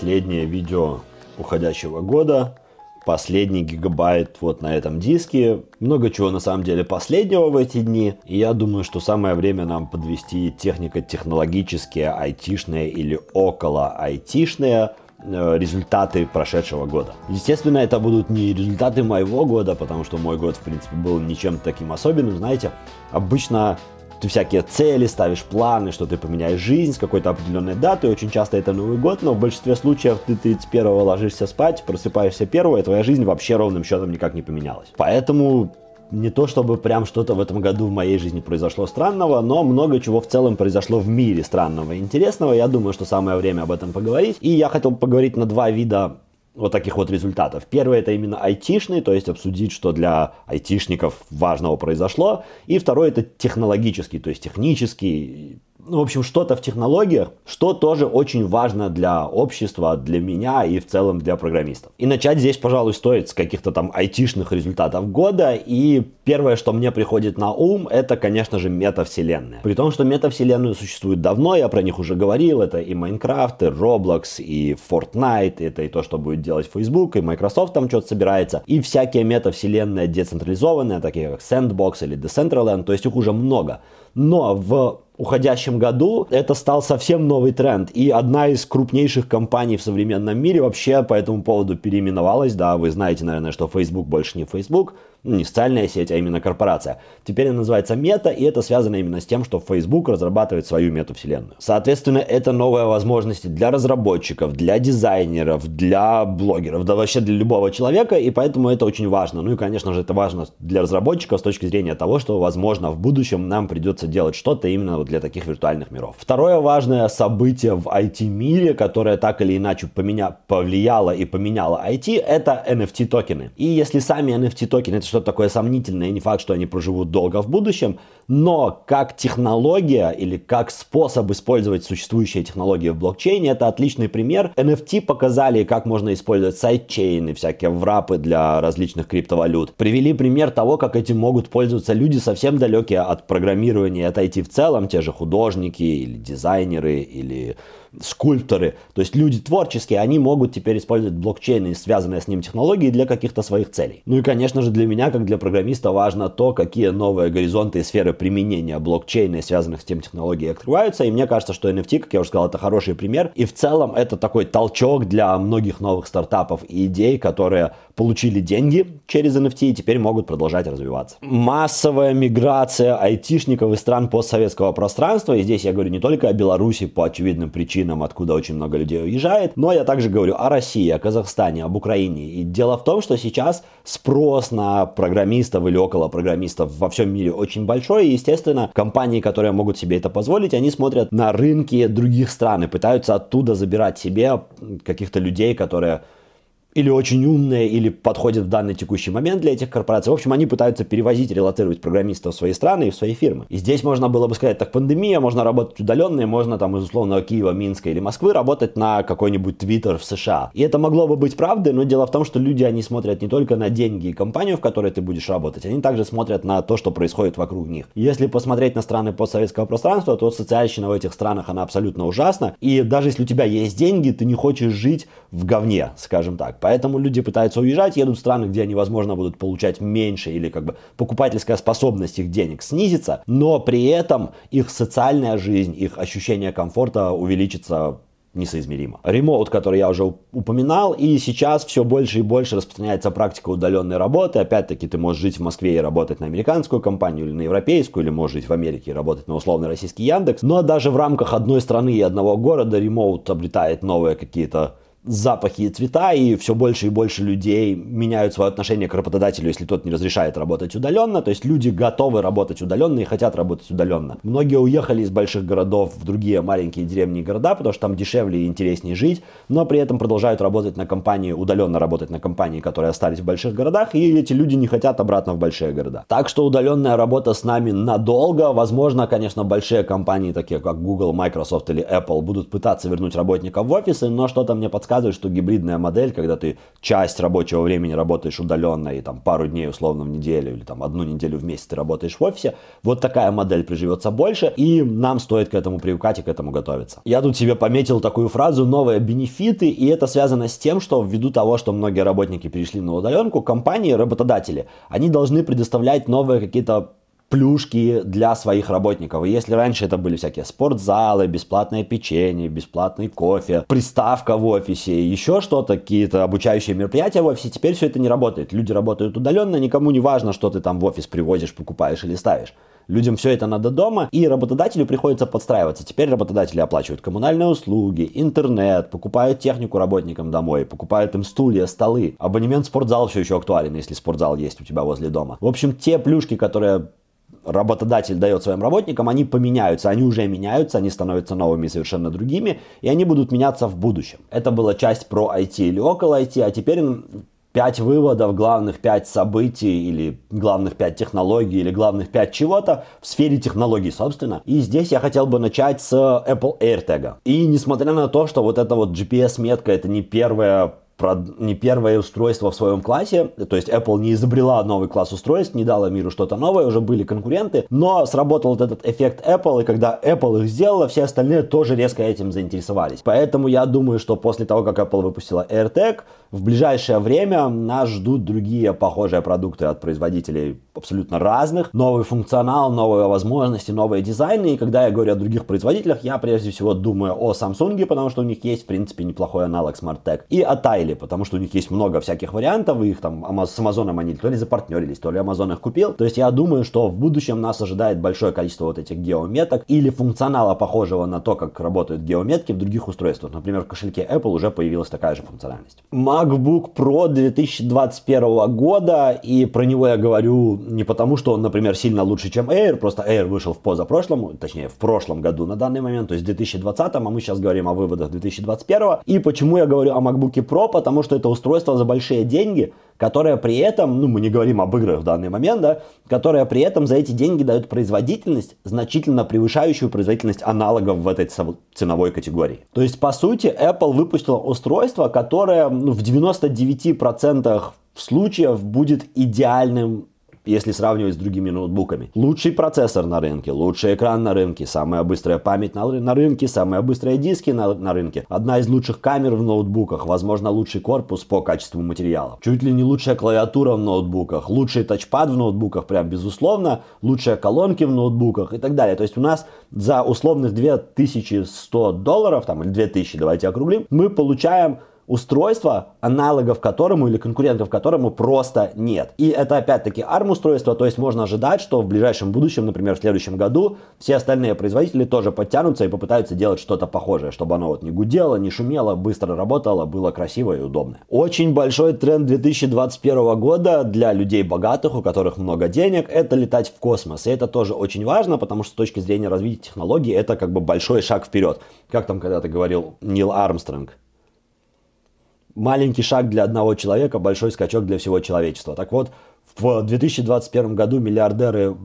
последнее видео уходящего года. Последний гигабайт вот на этом диске. Много чего на самом деле последнего в эти дни. И я думаю, что самое время нам подвести технико-технологические, айтишные или около айтишные э, результаты прошедшего года. Естественно, это будут не результаты моего года, потому что мой год, в принципе, был ничем таким особенным. Знаете, обычно ты всякие цели ставишь, планы, что ты поменяешь жизнь с какой-то определенной датой. Очень часто это Новый год, но в большинстве случаев ты 31-го ложишься спать, просыпаешься 1 и твоя жизнь вообще ровным счетом никак не поменялась. Поэтому не то чтобы прям что-то в этом году в моей жизни произошло странного, но много чего в целом произошло в мире странного и интересного. Я думаю, что самое время об этом поговорить. И я хотел поговорить на два вида вот таких вот результатов. Первый это именно айтишный, то есть обсудить, что для айтишников важного произошло. И второй это технологический, то есть технический, ну, в общем, что-то в технологиях, что тоже очень важно для общества, для меня и в целом для программистов. И начать здесь, пожалуй, стоит с каких-то там айтишных результатов года. И первое, что мне приходит на ум, это, конечно же, метавселенная. При том, что метавселенную существует давно, я про них уже говорил, это и Майнкрафт, и Roblox, и Fortnite, это и то, что будет делать Facebook, и Microsoft там что-то собирается, и всякие метавселенные децентрализованные, такие как Sandbox или Decentraland, то есть их уже много. Но в уходящем году это стал совсем новый тренд. И одна из крупнейших компаний в современном мире вообще по этому поводу переименовалась. Да, вы знаете, наверное, что Facebook больше не Facebook, ну, не социальная сеть, а именно корпорация. Теперь она называется Мета, и это связано именно с тем, что Facebook разрабатывает свою метавселенную. Соответственно, это новые возможности для разработчиков, для дизайнеров, для блогеров, да вообще для любого человека, и поэтому это очень важно. Ну и, конечно же, это важно для разработчиков с точки зрения того, что, возможно, в будущем нам придется делать что-то именно для таких виртуальных миров. Второе важное событие в IT-мире, которое так или иначе поменя... повлияло и поменяло IT, это NFT-токены. И если сами NFT-токены, это что-то такое сомнительное, не факт, что они проживут долго в будущем, но как технология или как способ использовать существующие технологии в блокчейне, это отличный пример. NFT показали, как можно использовать сайдчейны, всякие врапы для различных криптовалют. Привели пример того, как этим могут пользоваться люди совсем далекие от программирования, от IT в целом, те же художники или дизайнеры или скульпторы, то есть люди творческие, они могут теперь использовать блокчейн и связанные с ним технологии для каких-то своих целей. Ну и, конечно же, для меня, как для программиста, важно то, какие новые горизонты и сферы применения блокчейна и связанных с тем технологий открываются. И мне кажется, что NFT, как я уже сказал, это хороший пример. И в целом это такой толчок для многих новых стартапов и идей, которые получили деньги через NFT и теперь могут продолжать развиваться. Массовая миграция айтишников из стран постсоветского пространства. И здесь я говорю не только о Беларуси по очевидным причинам, причинам, откуда очень много людей уезжает. Но я также говорю о России, о Казахстане, об Украине. И дело в том, что сейчас спрос на программистов или около программистов во всем мире очень большой. И, естественно, компании, которые могут себе это позволить, они смотрят на рынки других стран и пытаются оттуда забирать себе каких-то людей, которые или очень умные, или подходят в данный текущий момент для этих корпораций. В общем, они пытаются перевозить, релацировать программистов в свои страны и в свои фирмы. И здесь можно было бы сказать, так пандемия, можно работать удаленно, и можно там из условного Киева, Минска или Москвы работать на какой-нибудь Твиттер в США. И это могло бы быть правдой, но дело в том, что люди, они смотрят не только на деньги и компанию, в которой ты будешь работать, они также смотрят на то, что происходит вокруг них. Если посмотреть на страны постсоветского пространства, то социальщина в этих странах, она абсолютно ужасна. И даже если у тебя есть деньги, ты не хочешь жить в говне, скажем так. Поэтому люди пытаются уезжать, едут в страны, где они, возможно, будут получать меньше или как бы покупательская способность их денег снизится, но при этом их социальная жизнь, их ощущение комфорта увеличится несоизмеримо. Ремоут, который я уже упоминал, и сейчас все больше и больше распространяется практика удаленной работы. Опять-таки, ты можешь жить в Москве и работать на американскую компанию или на европейскую, или можешь жить в Америке и работать на условный российский Яндекс. Но даже в рамках одной страны и одного города ремоут обретает новые какие-то запахи и цвета, и все больше и больше людей меняют свое отношение к работодателю, если тот не разрешает работать удаленно. То есть люди готовы работать удаленно и хотят работать удаленно. Многие уехали из больших городов в другие маленькие деревни и города, потому что там дешевле и интереснее жить, но при этом продолжают работать на компании, удаленно работать на компании, которые остались в больших городах, и эти люди не хотят обратно в большие города. Так что удаленная работа с нами надолго. Возможно, конечно, большие компании, такие как Google, Microsoft или Apple, будут пытаться вернуть работников в офисы, но что-то мне подсказывает, рассказывают, что гибридная модель, когда ты часть рабочего времени работаешь удаленно и там пару дней условно в неделю или там одну неделю в месяц ты работаешь в офисе, вот такая модель приживется больше, и нам стоит к этому привыкать и к этому готовиться. Я тут себе пометил такую фразу «новые бенефиты», и это связано с тем, что ввиду того, что многие работники перешли на удаленку, компании, работодатели, они должны предоставлять новые какие-то плюшки для своих работников. Если раньше это были всякие спортзалы, бесплатное печенье, бесплатный кофе, приставка в офисе, еще что-то, какие-то обучающие мероприятия в офисе, теперь все это не работает. Люди работают удаленно, никому не важно, что ты там в офис привозишь, покупаешь или ставишь. Людям все это надо дома, и работодателю приходится подстраиваться. Теперь работодатели оплачивают коммунальные услуги, интернет, покупают технику работникам домой, покупают им стулья, столы. Абонемент в спортзал все еще актуален, если спортзал есть у тебя возле дома. В общем, те плюшки, которые работодатель дает своим работникам, они поменяются, они уже меняются, они становятся новыми совершенно другими, и они будут меняться в будущем. Это была часть про IT или около IT, а теперь пять выводов, главных пять событий или главных пять технологий или главных пять чего-то в сфере технологий, собственно. И здесь я хотел бы начать с Apple AirTag. И несмотря на то, что вот эта вот GPS-метка это не первая не первое устройство в своем классе, то есть Apple не изобрела новый класс устройств, не дала миру что-то новое, уже были конкуренты, но сработал вот этот эффект Apple, и когда Apple их сделала, все остальные тоже резко этим заинтересовались. Поэтому я думаю, что после того, как Apple выпустила AirTag, в ближайшее время нас ждут другие похожие продукты от производителей абсолютно разных, новый функционал, новые возможности, новые дизайны, и когда я говорю о других производителях, я прежде всего думаю о Samsung, потому что у них есть, в принципе, неплохой аналог SmartTag, и о Tile, модели, потому что у них есть много всяких вариантов, и их там с Амазоном они то ли запартнерились, то ли Амазон их купил. То есть я думаю, что в будущем нас ожидает большое количество вот этих геометок или функционала, похожего на то, как работают геометки в других устройствах. Например, в кошельке Apple уже появилась такая же функциональность. MacBook Pro 2021 года, и про него я говорю не потому, что он, например, сильно лучше, чем Air, просто Air вышел в позапрошлом, точнее, в прошлом году на данный момент, то есть в 2020, а мы сейчас говорим о выводах 2021. И почему я говорю о MacBook Pro? Потому что это устройство за большие деньги, которое при этом, ну мы не говорим об играх в данный момент, да, которое при этом за эти деньги дает производительность, значительно превышающую производительность аналогов в этой ценовой категории. То есть, по сути, Apple выпустила устройство, которое ну, в 99% случаев будет идеальным если сравнивать с другими ноутбуками. Лучший процессор на рынке, лучший экран на рынке, самая быстрая память на, на рынке, самые быстрые диски на, на рынке, одна из лучших камер в ноутбуках, возможно лучший корпус по качеству материалов, чуть ли не лучшая клавиатура в ноутбуках, лучший тачпад в ноутбуках, прям безусловно, лучшие колонки в ноутбуках и так далее. То есть у нас за условных 2100 долларов, там, или 2000, давайте округлим, мы получаем устройство, аналогов которому или конкурентов которому просто нет. И это опять-таки ARM устройство, то есть можно ожидать, что в ближайшем будущем, например, в следующем году, все остальные производители тоже подтянутся и попытаются делать что-то похожее, чтобы оно вот не гудело, не шумело, быстро работало, было красиво и удобно. Очень большой тренд 2021 года для людей богатых, у которых много денег, это летать в космос. И это тоже очень важно, потому что с точки зрения развития технологий это как бы большой шаг вперед. Как там когда-то говорил Нил Армстронг, маленький шаг для одного человека, большой скачок для всего человечества. Так вот, в 2021 году миллиардеры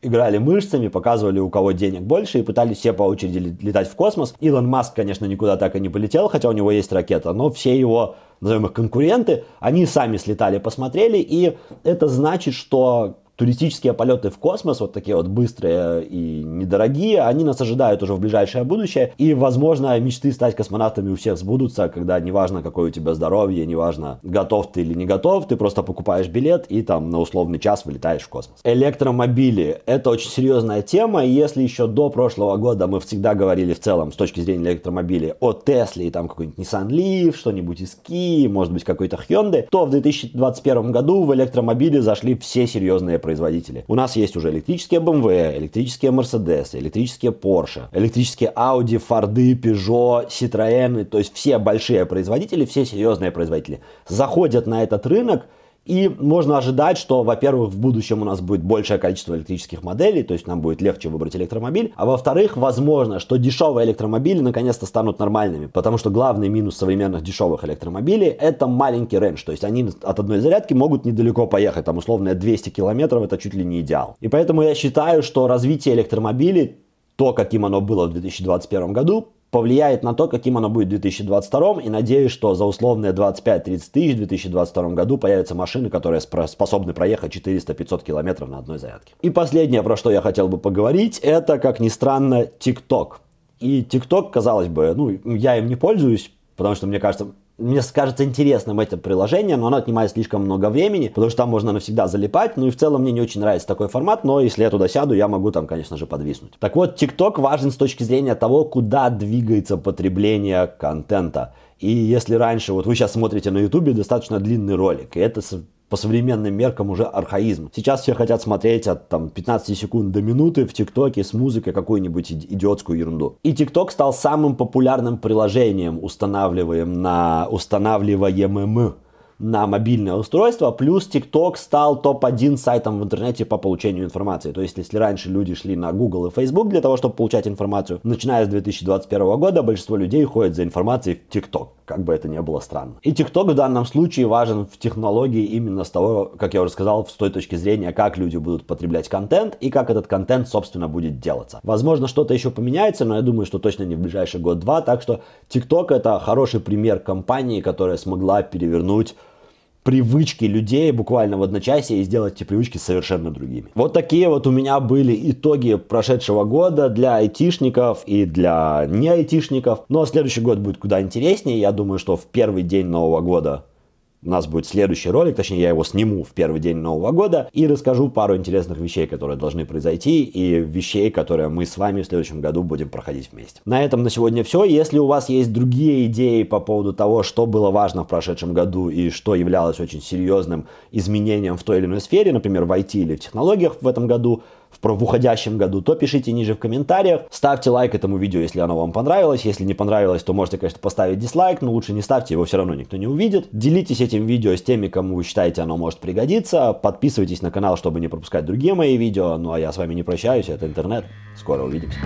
играли мышцами, показывали, у кого денег больше, и пытались все по очереди летать в космос. Илон Маск, конечно, никуда так и не полетел, хотя у него есть ракета, но все его, назовем их, конкуренты, они сами слетали, посмотрели, и это значит, что туристические полеты в космос, вот такие вот быстрые и недорогие, они нас ожидают уже в ближайшее будущее. И, возможно, мечты стать космонавтами у всех сбудутся, когда неважно, какое у тебя здоровье, неважно, готов ты или не готов, ты просто покупаешь билет и там на условный час вылетаешь в космос. Электромобили – это очень серьезная тема, и если еще до прошлого года мы всегда говорили в целом с точки зрения электромобилей о Тесле и там какой-нибудь Nissan Leaf, что-нибудь из Kia, может быть какой-то Hyundai, то в 2021 году в электромобили зашли все серьезные производители. У нас есть уже электрические BMW, электрические Mercedes, электрические Porsche, электрические Audi, Ford, Peugeot, Citroёn, то есть все большие производители, все серьезные производители заходят на этот рынок и можно ожидать, что, во-первых, в будущем у нас будет большее количество электрических моделей, то есть нам будет легче выбрать электромобиль. А во-вторых, возможно, что дешевые электромобили наконец-то станут нормальными. Потому что главный минус современных дешевых электромобилей это маленький рейндж. То есть они от одной зарядки могут недалеко поехать. Там условно 200 километров это чуть ли не идеал. И поэтому я считаю, что развитие электромобилей то, каким оно было в 2021 году, повлияет на то, каким оно будет в 2022 и надеюсь, что за условные 25-30 тысяч в 2022 году появятся машины, которые способны проехать 400-500 километров на одной зарядке. И последнее, про что я хотел бы поговорить, это, как ни странно, TikTok. И TikTok, казалось бы, ну, я им не пользуюсь, потому что, мне кажется, мне кажется интересным это приложение, но оно отнимает слишком много времени, потому что там можно навсегда залипать. Ну и в целом мне не очень нравится такой формат, но если я туда сяду, я могу там, конечно же, подвиснуть. Так вот, TikTok важен с точки зрения того, куда двигается потребление контента. И если раньше, вот вы сейчас смотрите на YouTube достаточно длинный ролик, и это по современным меркам уже архаизм. Сейчас все хотят смотреть от там, 15 секунд до минуты в ТикТоке с музыкой какую-нибудь идиотскую ерунду. И ТикТок стал самым популярным приложением, устанавливаем на устанавливаемым на мобильное устройство, плюс TikTok стал топ-1 сайтом в интернете по получению информации. То есть, если раньше люди шли на Google и Facebook для того, чтобы получать информацию, начиная с 2021 года большинство людей ходит за информацией в TikTok, как бы это ни было странно. И TikTok в данном случае важен в технологии именно с того, как я уже сказал, с той точки зрения, как люди будут потреблять контент и как этот контент, собственно, будет делаться. Возможно, что-то еще поменяется, но я думаю, что точно не в ближайший год-два, так что TikTok это хороший пример компании, которая смогла перевернуть привычки людей буквально в одночасье и сделать эти привычки совершенно другими. Вот такие вот у меня были итоги прошедшего года для айтишников и для не айтишников. Но следующий год будет куда интереснее. Я думаю, что в первый день Нового года у нас будет следующий ролик, точнее я его сниму в первый день Нового года и расскажу пару интересных вещей, которые должны произойти и вещей, которые мы с вами в следующем году будем проходить вместе. На этом на сегодня все. Если у вас есть другие идеи по поводу того, что было важно в прошедшем году и что являлось очень серьезным изменением в той или иной сфере, например, в IT или в технологиях в этом году, в, в уходящем году, то пишите ниже в комментариях. Ставьте лайк этому видео, если оно вам понравилось. Если не понравилось, то можете, конечно, поставить дизлайк, но лучше не ставьте, его все равно никто не увидит. Делитесь этим видео с теми, кому вы считаете оно может пригодиться. Подписывайтесь на канал, чтобы не пропускать другие мои видео. Ну а я с вами не прощаюсь, это интернет. Скоро увидимся.